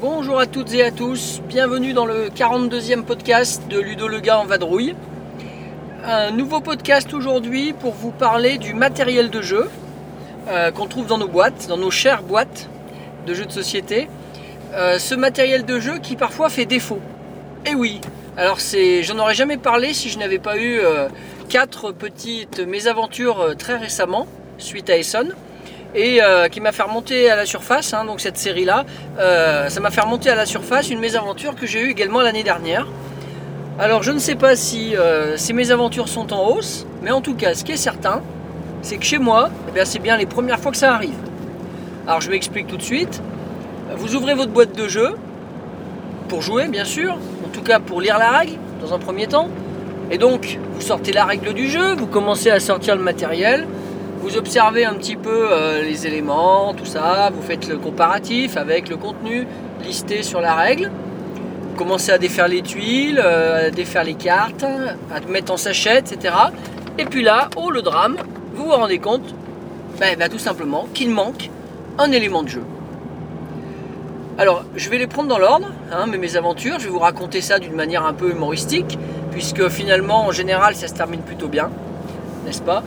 Bonjour à toutes et à tous, bienvenue dans le 42e podcast de Ludo le gars en vadrouille. Un nouveau podcast aujourd'hui pour vous parler du matériel de jeu euh, qu'on trouve dans nos boîtes, dans nos chères boîtes de jeux de société. Euh, ce matériel de jeu qui parfois fait défaut. Et oui, alors c'est, j'en aurais jamais parlé si je n'avais pas eu euh, quatre petites mésaventures très récemment suite à Essonne et qui m'a fait remonter à la surface, hein, donc cette série-là, ça m'a fait remonter à la surface une mésaventure que j'ai eue également l'année dernière. Alors je ne sais pas si euh, ces mésaventures sont en hausse, mais en tout cas ce qui est certain, c'est que chez moi, eh c'est bien les premières fois que ça arrive. Alors je m'explique tout de suite. Vous ouvrez votre boîte de jeu, pour jouer bien sûr, en tout cas pour lire la règle dans un premier temps. Et donc vous sortez la règle du jeu, vous commencez à sortir le matériel, vous observez un petit peu euh, les éléments, tout ça, vous faites le comparatif avec le contenu listé sur la règle. Vous commencez à défaire les tuiles, euh, à défaire les cartes, à mettre en sachet, etc. Et puis là, oh le drame, vous vous rendez compte, ben, ben, tout simplement qu'il manque un élément de jeu. Alors, je vais les prendre dans l'ordre, hein, mes aventures, je vais vous raconter ça d'une manière un peu humoristique, puisque finalement, en général, ça se termine plutôt bien, n'est-ce pas?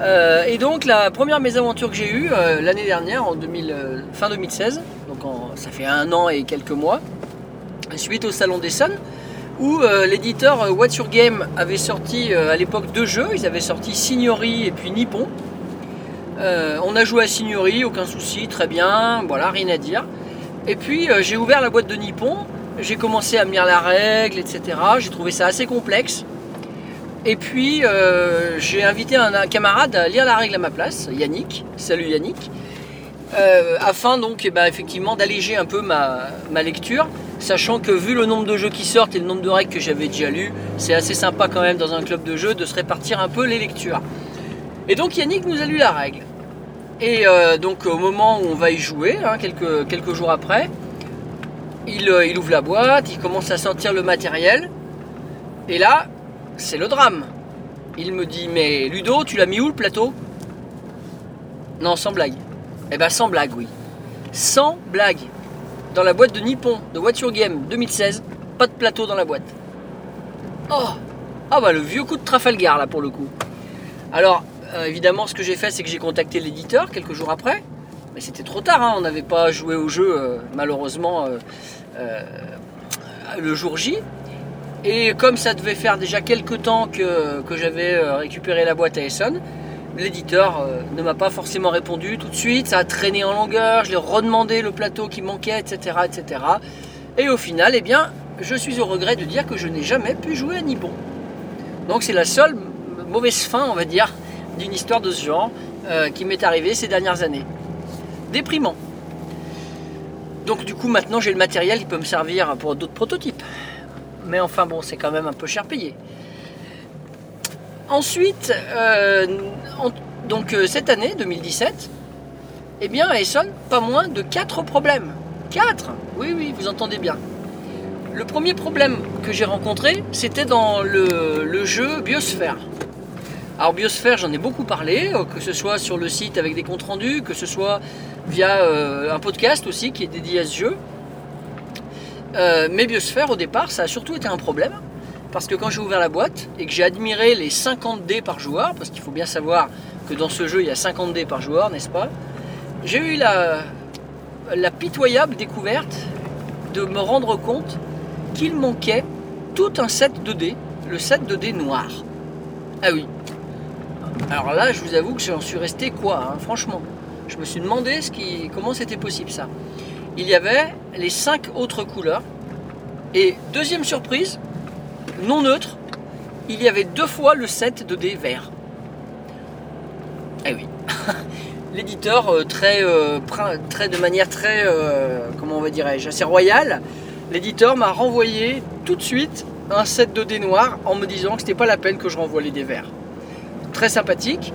Euh, Et donc, la première mésaventure que j'ai eue euh, l'année dernière, en 2000, fin 2016, donc ça fait un an et quelques mois, suite au Salon d'Essonne, où euh, l'éditeur euh, What's Your Game avait sorti euh, à l'époque deux jeux, ils avaient sorti Signori et puis Nippon. On a joué à Signori, aucun souci, très bien, voilà, rien à dire. Et puis j'ai ouvert la boîte de Nippon, j'ai commencé à me lire la règle, etc. J'ai trouvé ça assez complexe. Et puis j'ai invité un, camarade à lire la règle à ma place, Yannick. Salut Yannick. Afin donc eh ben, effectivement d'alléger un peu ma lecture, sachant que vu le nombre de jeux qui sortent et le nombre de règles que j'avais déjà lues, c'est assez sympa quand même dans un club de jeux de se répartir un peu les lectures. Et donc Yannick nous a lu la règle. Et euh, donc au moment où on va y jouer, hein, quelques, jours après, il, euh, il ouvre la boîte, il commence à sortir le matériel. Et là, c'est le drame. Il me dit, mais Ludo, tu l'as mis où le plateau? Non, sans blague. Eh ben sans blague, oui. Sans blague. Dans la boîte de Nippon, de Your Game 2016, pas de plateau dans la boîte. Oh Ah bah le vieux coup de Trafalgar là pour le coup. Alors, euh, évidemment, ce que j'ai fait, c'est que j'ai contacté l'éditeur quelques jours après. Mais c'était trop tard, hein, on n'avait pas joué au jeu, euh, malheureusement, euh, le jour J. Et comme ça devait faire déjà quelques temps que, que j'avais récupéré la boîte à Essonne, l'éditeur euh, ne m'a pas forcément répondu tout de suite. Ça a traîné en longueur, je l'ai redemandé le plateau qui manquait, etc., etc. Et au final, eh bien, je suis au regret de dire que je n'ai jamais pu jouer à Nippon. Donc c'est la seule mauvaise fin, on va dire, d'une histoire de ce genre euh, qui m'est arrivée ces dernières années. Déprimant. Donc du coup maintenant j'ai le matériel qui peut me servir pour d'autres prototypes. Mais enfin bon, c'est quand même un peu cher payé. Ensuite, euh, donc euh, cette année 2017, eh bien à Essonne, pas moins de 4 problèmes. 4 Oui, oui, vous entendez bien. Le premier problème que j'ai rencontré, c'était dans le, jeu Biosphère. Alors Biosphère, j'en ai beaucoup parlé, euh, que ce soit sur le site avec des comptes rendus, que ce soit via un podcast aussi qui est dédié à ce jeu. Mais Biosphère, au départ, ça a surtout été un problème. Parce que quand j'ai ouvert la boîte et que j'ai admiré les 50 dés par joueur, parce qu'il faut bien savoir que dans ce jeu il y a 50 dés par joueur, n'est-ce pas J'ai eu la, pitoyable découverte de me rendre compte qu'il manquait tout un set de dés, le set de dés noir. Ah oui. Alors là, je vous avoue que j'en suis resté quoi, hein, franchement. Je me suis demandé ce comment c'était possible ça. Il y avait les cinq autres couleurs. Et deuxième surprise, non neutre, il y avait deux fois le set de dés verts. Eh oui. L'éditeur, euh, très, euh, très, de manière très, euh, comment on va dirais-je, assez royale, l'éditeur m'a renvoyé tout de suite un set de dés noirs en me disant que c'était pas la peine que je renvoie les dés verts. très sympathique,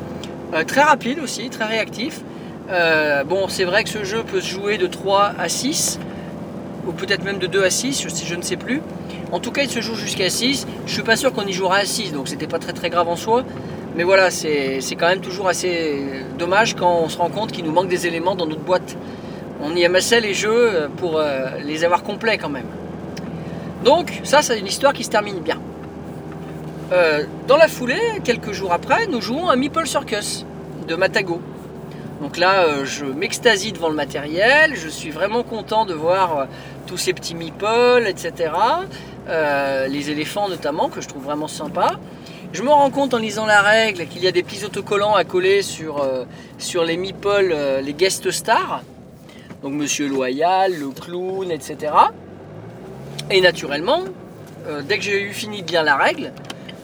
très rapide aussi, très réactif. Bon, c'est vrai que ce jeu peut se jouer de 3 à 6, ou peut-être même de 2 à 6, je, ne sais plus. En tout cas, il se joue jusqu'à 6. Je suis pas sûr qu'on y jouera à 6, donc c'était pas très très grave en soi. Mais voilà, c'est quand même toujours assez dommage quand on se rend compte qu'il nous manque des éléments dans notre boîte. On y amassait les jeux pour euh, les avoir complets quand même. Donc ça, c'est une histoire qui se termine bien. Euh, dans la foulée, quelques jours après, nous jouons à Meeple Circus de Matago. Donc là, euh, je m'extasie devant le matériel, je suis vraiment content de voir euh, tous ces petits meeples, etc. Euh, les éléphants notamment, que je trouve vraiment sympa. Je me rends compte en lisant la règle qu'il y a des petits autocollants à coller sur, sur les meeples, les guest stars. Donc Monsieur Loyal, le clown, etc. Et naturellement, dès que j'ai eu fini de lire la règle,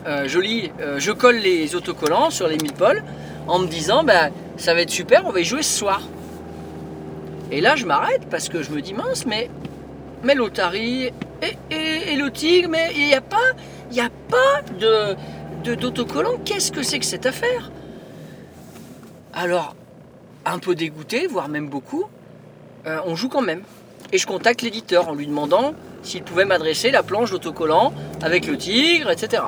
je, lis, je colle les autocollants sur les meeples en me disant bah, ça va être super, on va y jouer ce soir. Et là, je m'arrête parce que je me dis mince, mais, mais l'Otari et, le tigre, mais il n'y a pas, y a pas de- d'autocollant. Qu'est-ce que c'est que cette affaire? Alors, un peu dégoûté, voire même beaucoup, euh, on joue quand même. Et je contacte l'éditeur en lui demandant s'il pouvait m'adresser la planche d'autocollant avec le tigre, etc.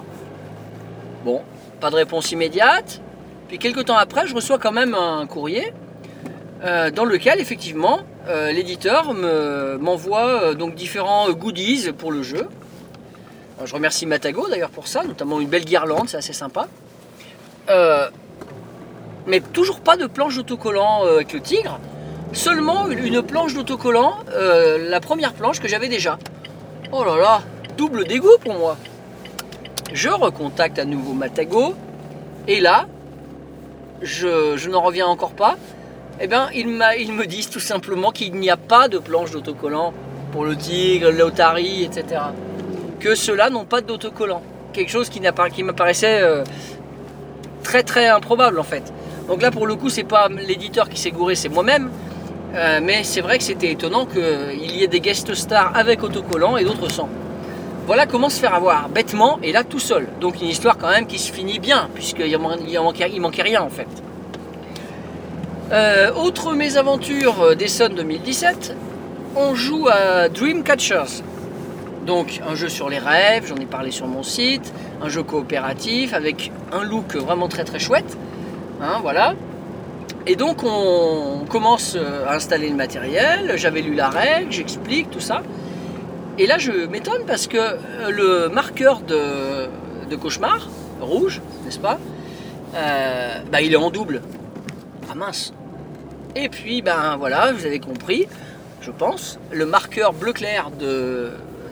Bon, pas de réponse immédiate. Puis quelques temps après, je reçois quand même un courrier euh, dans lequel effectivement euh, l'éditeur me- m'envoie euh, donc différents goodies pour le jeu. Je remercie Matago d'ailleurs pour ça, notamment une belle guirlande, c'est assez sympa. Mais toujours pas de planche d'autocollant avec le tigre, seulement une, planche d'autocollant, la première planche que j'avais déjà. Oh là là, double dégoût pour moi. Je recontacte à nouveau Matago, et là, je, n'en reviens encore pas. Eh bien, ils, me disent tout simplement qu'il n'y a pas de planche d'autocollant pour le tigre, l'otari, etc. Que ceux-là n'ont pas d'autocollant. Quelque chose qui, n'appara- qui me paraissait euh, très très improbable en fait. Donc là, pour le coup, c'est pas l'éditeur qui s'est gouré, c'est moi-même. Euh, mais c'est vrai que c'était étonnant qu'il y ait des guest stars avec autocollant et d'autres sans. Voilà comment se faire avoir bêtement et là tout seul. Donc une histoire quand même qui se finit bien, puisqu'il manquait, rien en fait. Euh, autre mésaventure euh, d'Essonne 2017, on joue à Dreamcatchers. Donc un jeu sur les rêves, j'en ai parlé sur mon site, un jeu coopératif avec un look vraiment très très chouette. Hein, voilà. Et donc on commence euh, à installer le matériel, j'avais lu la règle, j'explique tout ça. Et là je m'étonne parce que euh, le marqueur de, cauchemar, rouge, n'est-ce pas euh, bah, Il est en double. Ah mince. Et puis ben voilà, vous avez compris, je pense, le marqueur bleu clair de,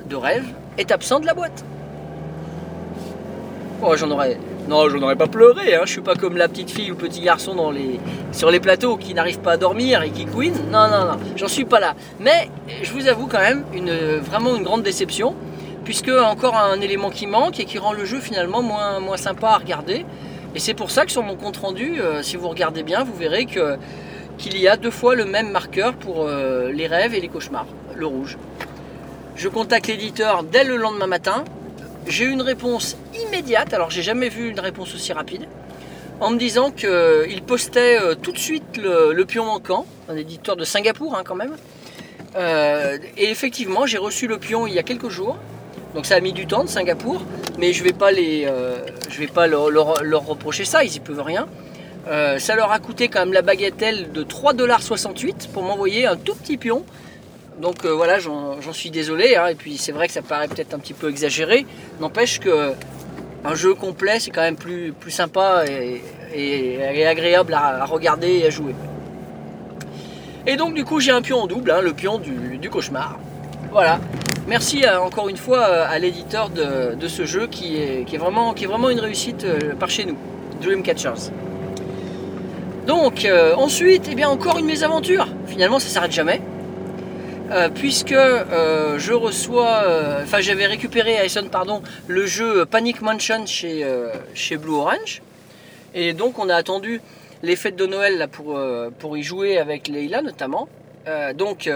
de rêve est absent de la boîte. Oh, j'en aurais. Non, j'en aurais pas pleuré, hein. je suis pas comme la petite fille ou petit garçon sur les plateaux qui n'arrivent pas à dormir et qui couinent. Non, non, non, j'en suis pas là. Mais je vous avoue quand même vraiment une grande déception, puisque encore un élément qui manque et qui rend le jeu finalement moins, sympa à regarder. Et c'est pour ça que sur mon compte rendu, euh, si vous regardez bien, vous verrez qu'il y a deux fois le même marqueur pour euh, les rêves et les cauchemars, le rouge. Je contacte l'éditeur dès le lendemain matin. J'ai eu une réponse immédiate, alors j'ai jamais vu une réponse aussi rapide, en me disant qu'il postait euh, tout de suite le, pion manquant, un éditeur de Singapour hein, quand même. Euh, et effectivement, j'ai reçu le pion il y a quelques jours. Donc ça a mis du temps de Singapour, mais je vais pas les, euh, je vais pas leur, reprocher ça, ils y peuvent rien. Euh, ça leur a coûté quand même la bagatelle de 3,68$ pour m'envoyer un tout petit pion. Donc euh, voilà, j'en suis désolé. hein. Et puis c'est vrai que ça paraît peut-être un petit peu exagéré. N'empêche que un jeu complet, c'est quand même plus, plus sympa et, agréable à, regarder et à jouer. Et donc du coup j'ai un pion en double, hein, le pion du, cauchemar. Voilà. Merci à- encore une fois euh, à l'éditeur de, ce jeu qui est, vraiment, une réussite euh, par chez nous, Dreamcatchers. Donc euh, ensuite, eh bien encore une mésaventure. Finalement, ça s'arrête jamais. Euh, puisque euh, je reçois, euh, enfin j'avais récupéré à Essonne, pardon, le jeu Panic Mansion chez, Blue Orange. Et donc on a attendu les fêtes de Noël pour, y jouer avec Leila notamment. Donc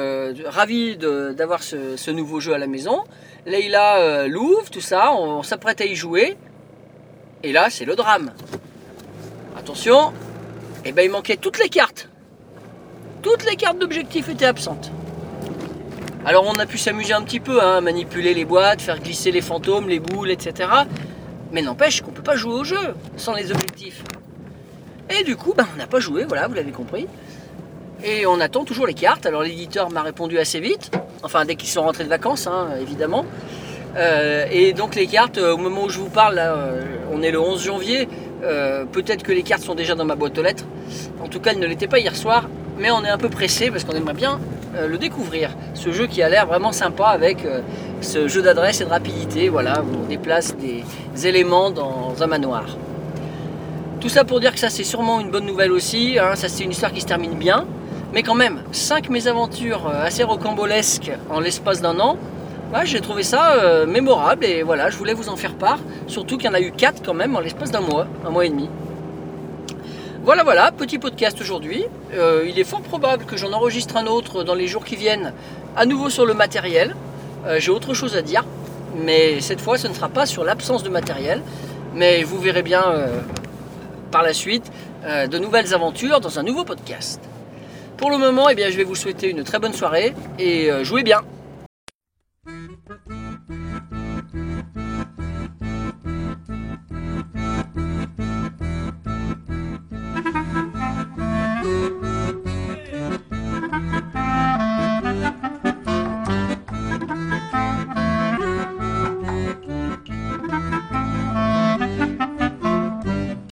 ravi d'avoir ce, nouveau jeu à la maison. Leila l'ouvre, tout ça, on, s'apprête à y jouer. Et là c'est le drame. Attention, et ben il manquait toutes les cartes. Toutes les cartes d'objectifs étaient absentes. Alors on a pu s'amuser un petit peu, hein, manipuler les boîtes, faire glisser les fantômes, les boules, etc. Mais n'empêche qu'on peut pas jouer au jeu sans les objectifs. Et du coup, ben, on n'a pas joué, voilà, vous l'avez compris. Et on attend toujours les cartes. Alors l'éditeur m'a répondu assez vite, enfin dès qu'ils sont rentrés de vacances, hein, évidemment. Euh, et donc les cartes, euh, au moment où je vous parle, euh, on est le 11 janvier, peut-être que les cartes sont déjà dans ma boîte aux lettres. En tout cas, elles ne l'étaient pas hier soir, mais on est un peu pressé parce qu'on aimerait bien le découvrir. Ce jeu qui a l'air vraiment sympa avec euh, ce jeu d'adresse et de rapidité. Voilà, où on déplace des éléments dans un manoir. Tout ça pour dire que ça c'est sûrement une bonne nouvelle aussi. hein. Ça c'est une histoire qui se termine bien. Mais quand même, 5 mésaventures euh, assez rocambolesques en l'espace d'un an. J'ai trouvé ça euh, mémorable et voilà, je voulais vous en faire part. Surtout qu'il y en a eu 4 quand même en l'espace d'un mois, un mois et demi. Voilà, voilà, petit podcast aujourd'hui. Euh, il est fort probable que j'en enregistre un autre dans les jours qui viennent, à nouveau sur le matériel. Euh, j'ai autre chose à dire, mais cette fois ce ne sera pas sur l'absence de matériel. Mais vous verrez bien euh, par la suite de nouvelles aventures dans un nouveau podcast. Pour le moment, eh bien, je vais vous souhaiter une très bonne soirée et jouez bien.